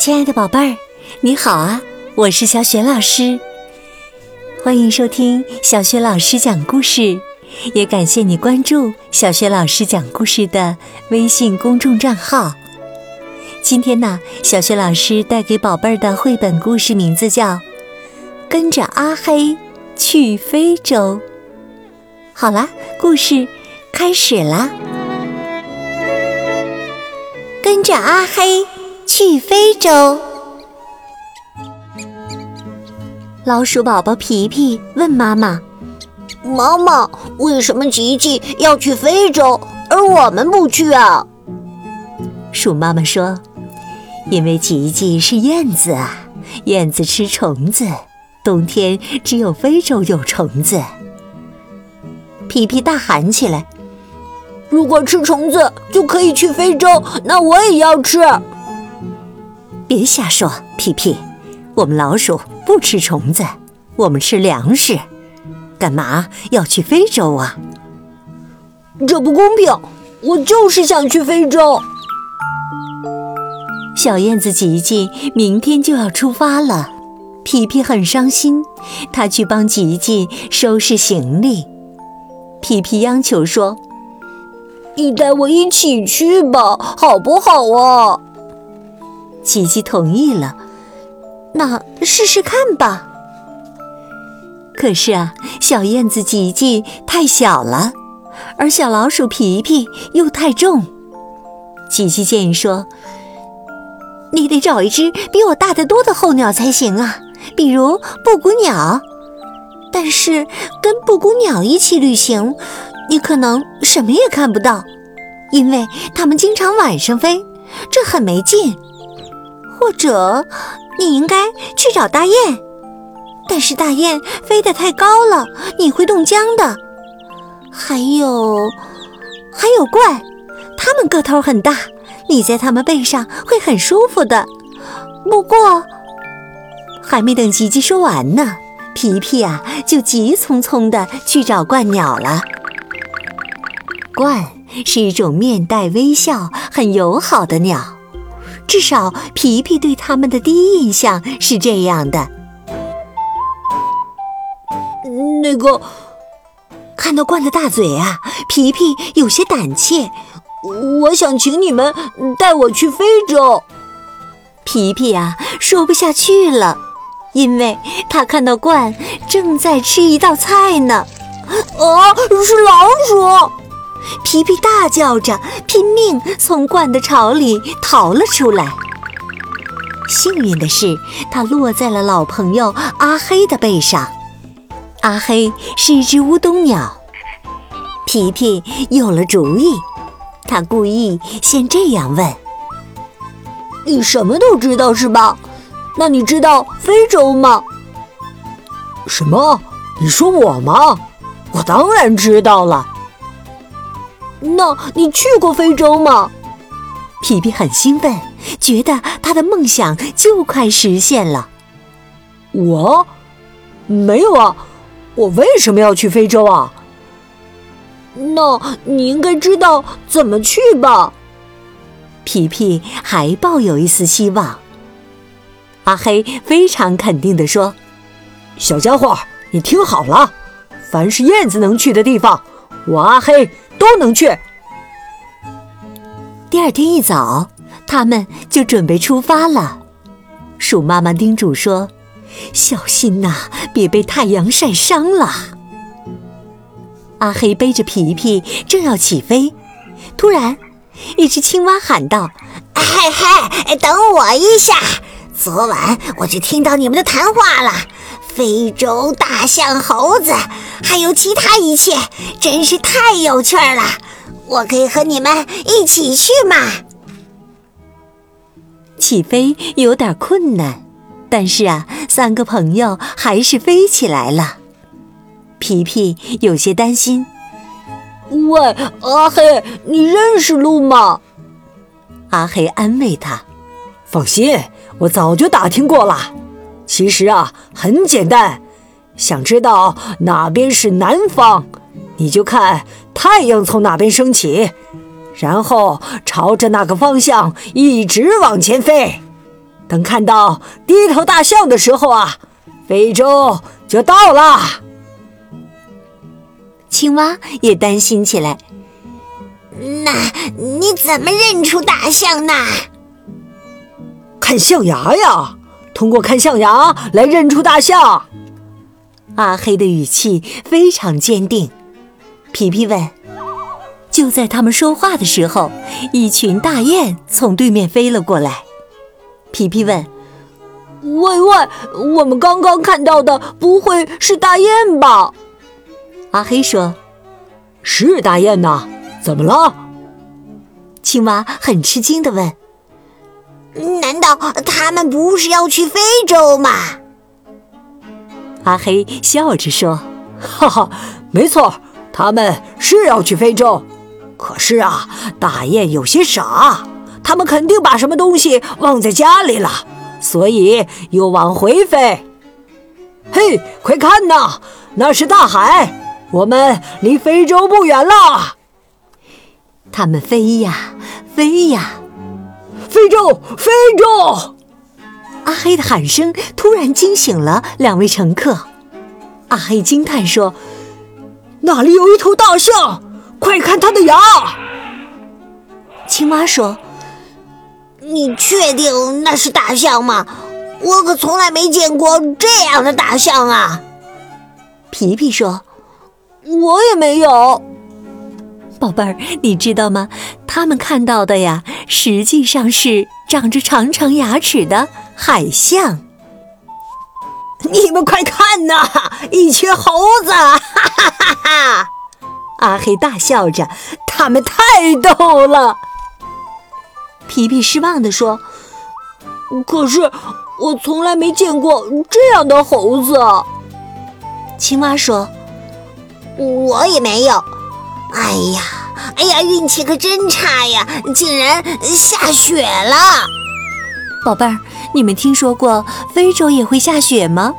亲爱的宝贝儿，你好啊！我是小雪老师，欢迎收听小雪老师讲故事，也感谢你关注小雪老师讲故事的微信公众账号。今天呢，小雪老师带给宝贝儿的绘本故事名字叫《跟着阿黑去非洲》。好啦，故事开始啦！跟着阿黑去非洲。老鼠宝宝皮皮问妈妈：“妈妈，为什么吉吉要去非洲，而我们不去啊？”鼠妈妈说：“因为吉吉是燕子啊，燕子吃虫子，冬天只有非洲有虫子。”皮皮大喊起来：“如果吃虫子就可以去非洲，那我也要吃！”别瞎说，皮皮，我们老鼠不吃虫子，我们吃粮食，干嘛要去非洲啊？这不公平！我就是想去非洲。小燕子吉吉明天就要出发了，皮皮很伤心，他去帮吉吉收拾行李。皮皮央求说：“你带我一起去吧，好不好啊？”吉吉同意了。那试试看吧。可是啊，小燕子吉吉太小了，而小老鼠皮皮又太重。吉吉建议说：“你得找一只比我大得多的候鸟才行啊，比如布谷鸟。”但是跟布谷鸟一起旅行，你可能什么也看不到，因为它们经常晚上飞，这很没劲。或者你应该去找大雁，但是大雁飞得太高了，你会冻僵的。还有，还有怪，它们个头很大，你在它们背上会很舒服的。不过，还没等吉吉说完呢。皮皮啊，就急匆匆地去找鹳鸟了。鹳是一种面带微笑、很友好的鸟，至少皮皮对他们的第一印象是这样的。那个，看到罐的大嘴啊，皮皮有些胆怯。我想请你们带我去非洲。皮皮啊，说不下去了。因为他看到罐正在吃一道菜呢，啊，是老鼠！皮皮大叫着，拼命从罐的巢里逃了出来。幸运的是，它落在了老朋友阿黑的背上。阿黑是一只乌冬鸟。皮皮有了主意，他故意先这样问：“你什么都知道是吧？”那你知道非洲吗？什么？你说我吗？我当然知道了。那你去过非洲吗？皮皮很兴奋，觉得他的梦想就快实现了。我没有啊，我为什么要去非洲啊？那你应该知道怎么去吧？皮皮还抱有一丝希望。阿黑非常肯定地说：“小家伙，你听好了，凡是燕子能去的地方，我阿黑都能去。”第二天一早，他们就准备出发了。鼠妈妈叮嘱说：“小心呐，别被太阳晒伤了。”阿黑背着皮皮正要起飞，突然，一只青蛙喊道：“嘿嘿，等我一下！”昨晚我就听到你们的谈话了，非洲大象、猴子，还有其他一切，真是太有趣了。我可以和你们一起去吗？起飞有点困难，但是啊，三个朋友还是飞起来了。皮皮有些担心。喂，阿黑，你认识路吗？阿黑安慰他。放心，我早就打听过了。其实啊，很简单。想知道哪边是南方，你就看太阳从哪边升起，然后朝着那个方向一直往前飞。等看到第一头大象的时候啊，非洲就到了。青蛙也担心起来。那你怎么认出大象呢？看象牙呀，通过看象牙来认出大象。阿黑的语气非常坚定。皮皮问：“就在他们说话的时候，一群大雁从对面飞了过来。”皮皮问：“喂喂，我们刚刚看到的不会是大雁吧？”阿黑说：“是大雁呐，怎么了？”青蛙很吃惊地问：“难道他们不是要去非洲吗？”阿黑笑着说：“哈哈，没错，他们是要去非洲。可是啊，大雁有些傻，他们肯定把什么东西忘在家里了，所以又往回飞。嘿，快看呐，那是大海，我们离非洲不远了。他们飞呀飞呀，非洲，非洲！”阿黑的喊声突然惊醒了两位乘客。阿黑惊叹说：“那里有一头大象，快看它的牙！”青蛙说：“你确定那是大象吗？我可从来没见过这样的大象啊！”皮皮说：“我也没有。”宝贝儿，你知道吗？他们看到的呀，实际上是长着长长牙齿的海象。你们快看呐，一群猴子！哈哈哈哈！阿黑大笑着，他们太逗了。皮皮失望地说：“可是我从来没见过这样的猴子。”青蛙说：“我也没有。”哎呀，哎呀，运气可真差呀！竟然下雪了。宝贝儿，你们听说过非洲也会下雪吗？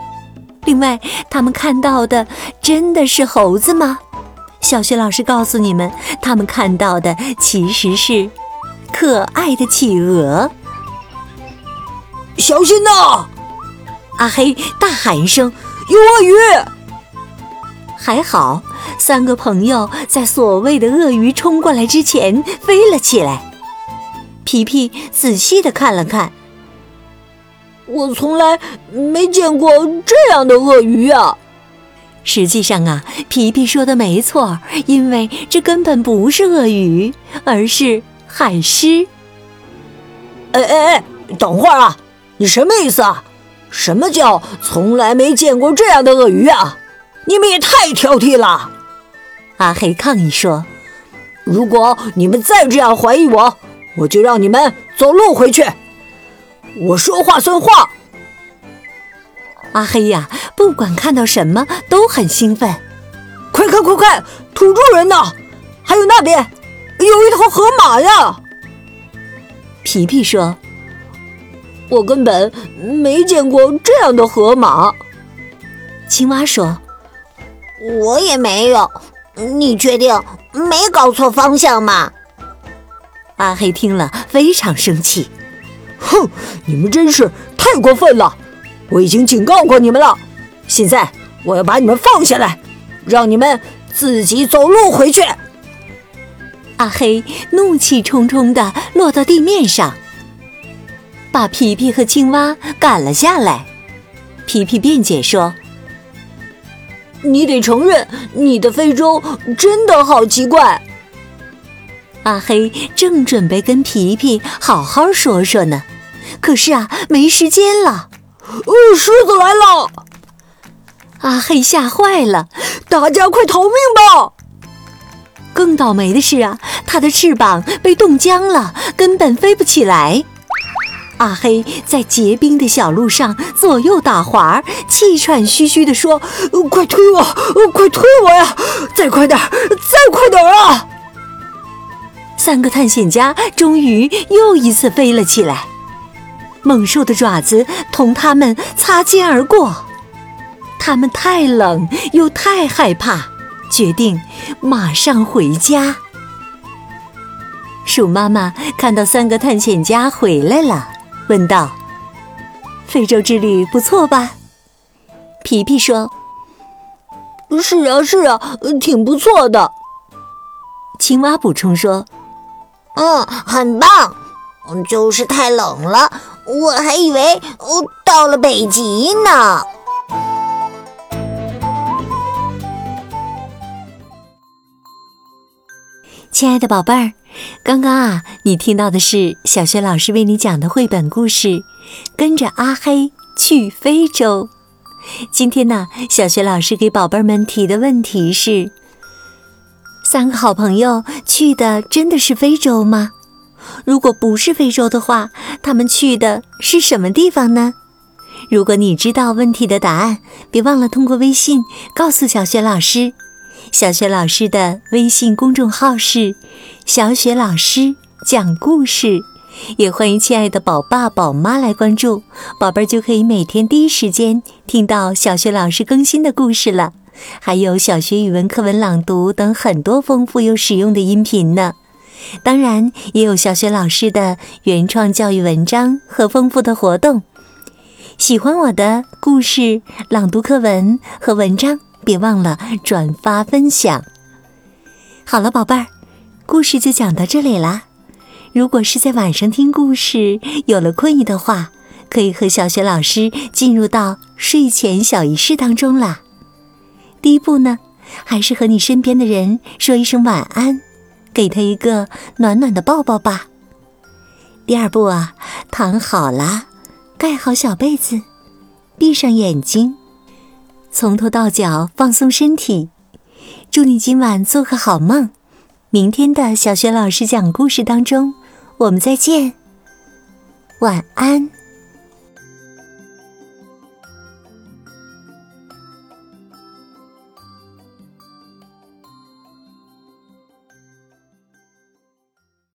另外，他们看到的真的是猴子吗？小雪老师告诉你们，他们看到的其实是可爱的企鹅。小心呐！阿黑大喊一声：“有鳄鱼！”还好，三个朋友在所谓的鳄鱼冲过来之前飞了起来。皮皮仔细的看了看，我从来没见过这样的鳄鱼啊！实际上啊，皮皮说的没错，因为这根本不是鳄鱼，而是海狮。哎哎哎，等会儿啊，你什么意思啊？什么叫从来没见过这样的鳄鱼啊？你们也太挑剔了！阿黑抗议说：“如果你们再这样怀疑我，我就让你们走路回去。我说话算话。”阿黑呀，不管看到什么都很兴奋。快看快看，土著人呢？还有那边有一头河马呀！皮皮说：“我根本没见过这样的河马。”青蛙说。我也没有，你确定没搞错方向吗？阿黑听了非常生气，哼，你们真是太过分了！我已经警告过你们了，现在我要把你们放下来，让你们自己走路回去。阿黑怒气冲冲地落到地面上，把皮皮和青蛙赶了下来。皮皮辩解说。你得承认，你的非洲真的好奇怪。阿黑正准备跟皮皮好好说说呢，可是啊，没时间了。哦，狮子来了！阿黑吓坏了，大家快逃命吧！更倒霉的是啊，他的翅膀被冻僵了，根本飞不起来。阿黑在结冰的小路上左右打滑，气喘吁吁地说：“快推我，快推我呀！再快点，再快点啊！”三个探险家终于又一次飞了起来，猛兽的爪子同他们擦肩而过。他们太冷又太害怕，决定马上回家。鼠妈妈看到三个探险家回来了。问道：“非洲之旅不错吧？皮皮说：“是啊，是啊，挺不错的。”青蛙补充说：“嗯，很棒，就是太冷了，我还以为哦到了北极呢。”亲爱的宝贝儿，刚刚啊，你听到的是小学老师为你讲的绘本故事《跟着阿黑去非洲》。今天呢，小学老师给宝贝们提的问题是：三个好朋友去的真的是非洲吗？如果不是非洲的话，他们去的是什么地方呢？如果你知道问题的答案，别忘了通过微信告诉小学老师。小雪老师的微信公众号是“小雪老师讲故事”，也欢迎亲爱的宝爸宝妈来关注，宝贝儿就可以每天第一时间听到小雪老师更新的故事了，还有小学语文课文朗读等很多丰富又实用的音频呢。当然，也有小雪老师的原创教育文章和丰富的活动。喜欢我的故事、朗读课文和文章。别忘了转发分享。好了，宝贝儿，故事就讲到这里啦。如果是在晚上听故事，有了困意的话，可以和小雪老师进入到睡前小仪式当中啦。第一步呢，还是和你身边的人说一声晚安，给他一个暖暖的抱抱吧。第二步啊，躺好了，盖好小被子，闭上眼睛。从头到脚放松身体，祝你今晚做个好梦。明天的小学老师讲故事当中，我们再见。晚安。